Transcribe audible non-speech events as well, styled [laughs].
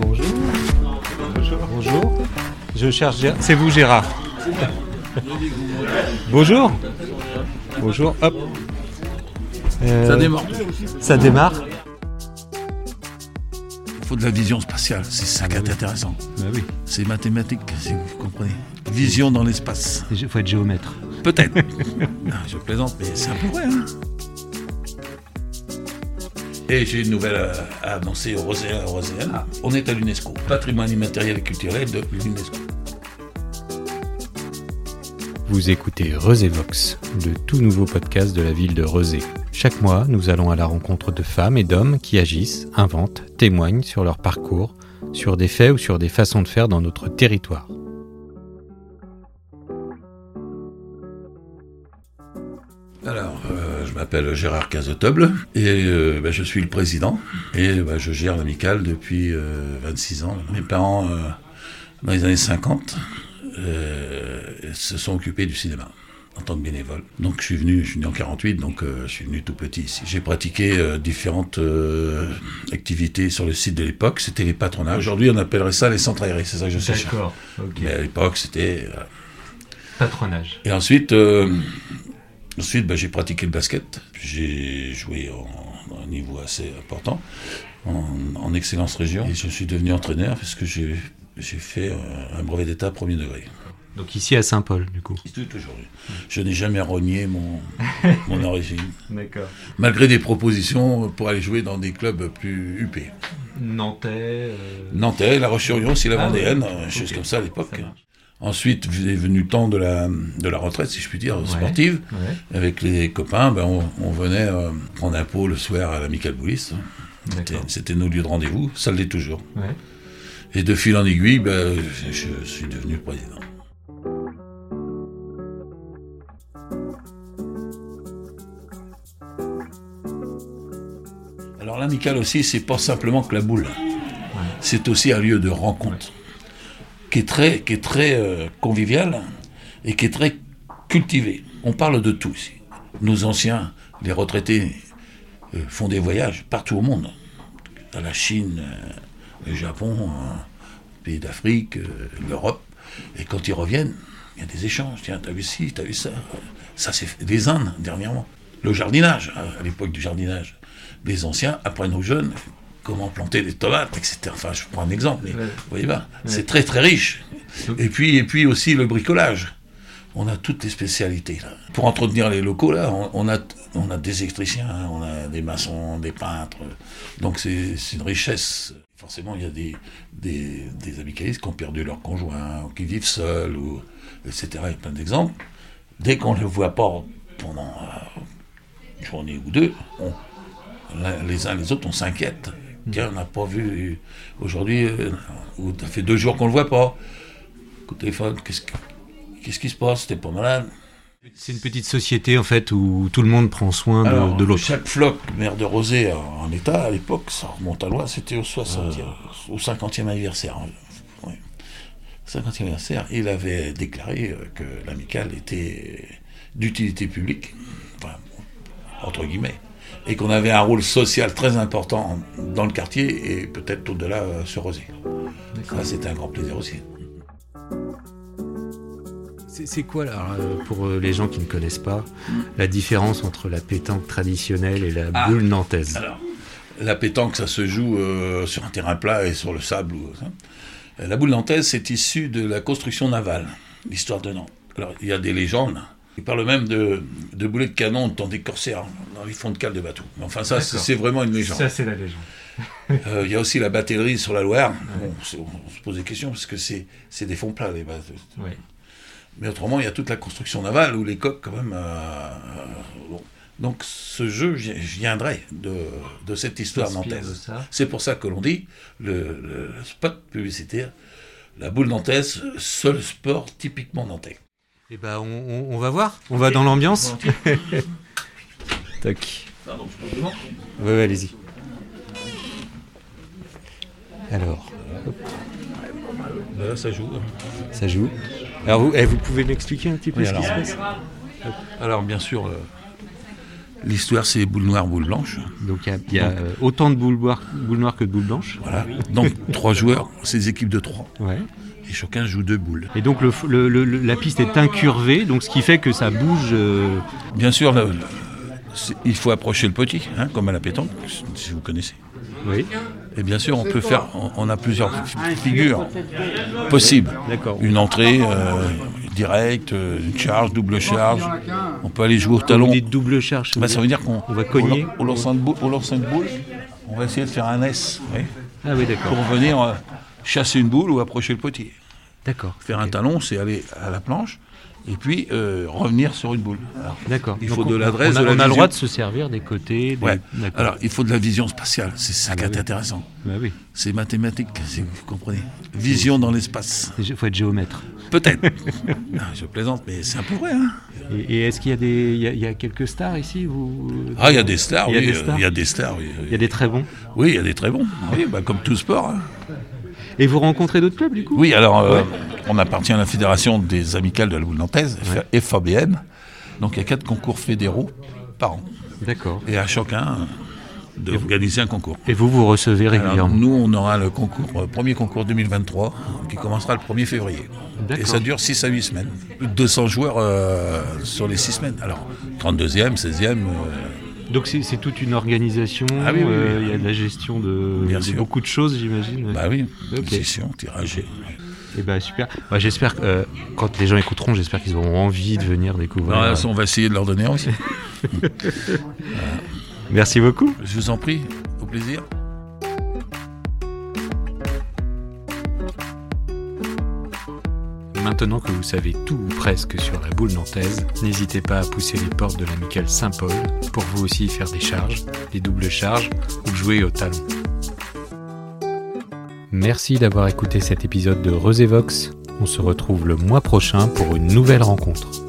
Bonjour. Bonjour. Bonjour. Je cherche Gérard. C'est vous Gérard [laughs] Bonjour. Bonjour. Hop. Euh, Ça démarre. Ça démarre. Il faut de la vision spatiale, c'est ça qui est intéressant. Bah oui. C'est mathématique, si vous comprenez. Vision dans l'espace. Il faut être géomètre. Peut-être. [laughs] Ah, je plaisante, mais c'est un peu vrai. hein. Et j'ai une nouvelle à, à annoncer aux Roséens et aux Roséennes. On est à l'UNESCO, patrimoine immatériel et culturel de l'UNESCO. Vous écoutez Resévox, le tout nouveau podcast de la ville de Rezé. Chaque mois, nous allons à la rencontre de femmes et d'hommes qui agissent, inventent, témoignent sur leur parcours, sur des faits ou sur des façons de faire dans notre territoire. Alors, euh, je m'appelle Gérard Cazeteuble et euh, ben, je suis le président et ben, je gère l'amicale depuis euh, 26 ans. Mes parents, euh, dans les années 50, euh, se sont occupés du cinéma en tant que bénévole. Donc je suis venu, je suis né en 48, donc euh, je suis venu tout petit ici. J'ai pratiqué euh, différentes euh, activités sur le site de l'époque, c'était les patronages. Aujourd'hui on appellerait ça les centres aérés, c'est ça que je cherche. D'accord. Ok. Mais à l'époque c'était... Patronage. Et ensuite, euh, ensuite bah, j'ai pratiqué le basket. J'ai joué en, à un niveau assez important, en, en excellence région. Et je suis devenu entraîneur parce que j'ai fait un brevet d'état premier degré. Donc ici à Saint-Paul, du coup. Tout aujourd'hui. Je n'ai jamais renié mon, [laughs] mon origine, D'accord. malgré des propositions pour aller jouer dans des clubs plus huppés. Nantais. euh, Nantais, La Roche-sur-Yon, la Ah ouais. Vendéenne, choses Ok. comme ça à l'époque. Ensuite, est venu le temps de la, de la retraite, si je puis dire, Ouais. sportive. Ouais. Avec les copains, ben, on, on venait euh, prendre un pot le soir à l'Amical Boulis. C'était- nos lieux de rendez-vous, ça l'est toujours. Ouais. Et de fil en aiguille, ben, je, je suis devenu président. Alors l'Amical aussi, c'est pas simplement que la boule. C'est aussi un lieu de rencontre qui est très, qui est très euh, convivial et qui est très cultivé. On parle de tout ici. Nos anciens, les retraités, euh, font des voyages partout au monde. À la Chine, euh, le Japon, euh, pays d'Afrique, l'Europe. Et quand ils reviennent, il y a des échanges. Tiens, t'as vu ci, t'as vu ça. Ça, c'est des Indes, dernièrement. Le jardinage, à à l'époque du jardinage. Les anciens apprennent aux jeunes comment planter des tomates, etc. Enfin, je prends un exemple, mais Ouais. vous voyez pas, c'est très très riche. Et puis, et puis aussi le bricolage. On a toutes les spécialités là. Pour entretenir les locaux là, on, on a on a des électriciens, hein, on a des maçons, des peintres. Donc c'est une richesse. Forcément, il y a des des, des amicalistes qui ont perdu leur conjoint, ou qui vivent seuls, ou etc. Il y a plein d'exemples. Dès qu'on ne le voit pas pendant euh, une journée ou deux, on, les uns les autres, on s'inquiète. Tiens, on n'a pas vu aujourd'hui, euh, ça fait deux jours qu'on ne le voit pas. De téléphone, qu'est-ce qui, qu'est-ce qui se passe? T'es pas malade? C'est une petite société en fait où tout le monde prend soin de, Alors, de l'autre. Chaque floc, maire de Rosé en état, à l'époque, ça remonte à loin, c'était au 60e, au 50e anniversaire. hein. Oui. 50e anniversaire, il avait déclaré euh, que l'amicale était d'utilité publique, enfin, entre guillemets, et qu'on avait un rôle social très important dans le quartier et peut-être au-delà euh, sur Rosé. Ça, c'était un grand plaisir aussi. C'est c'est quoi, là, euh, pour euh, les gens qui ne connaissent pas, la différence entre la pétanque traditionnelle et la Ah. boule nantaise? Alors, la pétanque, ça se joue euh, sur un terrain plat et sur le sable. ou. Euh, La boule nantaise, c'est issu de la construction navale, l'histoire de Nantes. Alors, il y a des légendes. Ils parlent même de, de boulets de canon dans des corsaires, dans les fonds de cale de bateau. Mais enfin, ça, c'est vraiment une légende. Ça, c'est la légende. Euh, Il y a aussi la batterie sur la Loire. On se pose des questions parce que c'est des fonds plats, les bases. Oui. Mais autrement, il y a toute la construction navale où les coques, quand même. euh, euh, bon. Donc, ce jeu vi- viendrait de, de cette histoire nantaise. C'est pour ça que l'on dit, le, le spot publicitaire, la boule nantaise, seul sport typiquement nantais. Eh ben, on, va voir. On va dans l'ambiance. Tac. Oui, oui, allez-y. Alors, Là, ça joue. ça joue. Alors, vous, eh, vous pouvez m'expliquer un petit peu Oui, ce qui se passe? Alors, bien sûr, euh, L'histoire, c'est boule noire, boule blanche. Donc il y a, il y a, euh, autant de boules noires, boules noires que de boules blanches. Voilà. Donc, trois joueurs, c'est des équipes de trois. Ouais. Et chacun joue deux boules. Et donc le, f- le- la piste est incurvée, donc ce qui fait que ça bouge. euh, Bien sûr, le- le- c'est- il faut approcher le petit, hein, comme à la pétanque, si vous connaissez. Oui. Et bien sûr, on peut faire, on, on a plusieurs fi- figures possibles. D'accord. Une entrée euh, directe, euh, une charge, double charge. On peut aller jouer au talon. vous dites double charge. Bah, ça veut dire qu'on On va cogner. Au, lancer de boule, au lancer de boule, on va essayer de faire un S oui, Ah oui, d'accord. pour venir euh, chasser une boule ou approcher le potier. D'accord. Faire un talon, c'est aller à la planche et puis euh, revenir sur une boule. D'accord. Il Donc faut de l'adresse, On a, de la on a le vision. droit de se servir des côtés. Des... ouais. Alors, il faut de la vision spatiale. C'est ça qui bah est oui. intéressant. Bah oui. C'est mathématique, si vous comprenez. Vision dans l'espace. Il faut être géomètre. Peut-être. [laughs] Je plaisante, mais c'est un peu vrai. Hein Et, et est-ce qu'il y a des, il y a, il y a quelques stars ici vous... ah, il y a des stars, Il y a oui. des euh, stars Il y a des stars, oui. Il y a des très bons. Oui, il y a des très bons. Oui, bah, comme tout sport. hein. Et vous rencontrez d'autres clubs du coup? Oui, alors, euh, on appartient à la Fédération des amicales de la boule nantaise, FABN. Donc, il y a quatre concours fédéraux par an. D'accord. Et à chacun d'organiser un concours. Et vous vous recevez Alors, régulièrement nous, on aura le concours, euh, premier concours 2023, qui commencera le 1er février. D'accord. Et ça dure 6 à 8 semaines. Plus de 200 joueurs euh, sur les 6 semaines. Alors, 32e, 16e, euh, Donc c'est toute une organisation. Ah oui, oui, oui. euh, Il y a de la gestion de, beaucoup de choses, j'imagine. bah oui, Ok. session, tirage. Et bah super. Bah, j'espère que euh, quand les gens écouteront, j'espère qu'ils auront envie de venir découvrir. Non, là, euh, on va essayer de leur donner aussi. [laughs] Merci beaucoup. Je vous en prie, au plaisir. Maintenant que vous savez tout ou presque sur la boule nantaise, n'hésitez pas à pousser les portes de l'amicale Saint-Paul pour vous aussi faire des charges, des doubles charges ou jouer au talon. Merci d'avoir écouté cet épisode de Resévox. On se retrouve le mois prochain pour une nouvelle rencontre.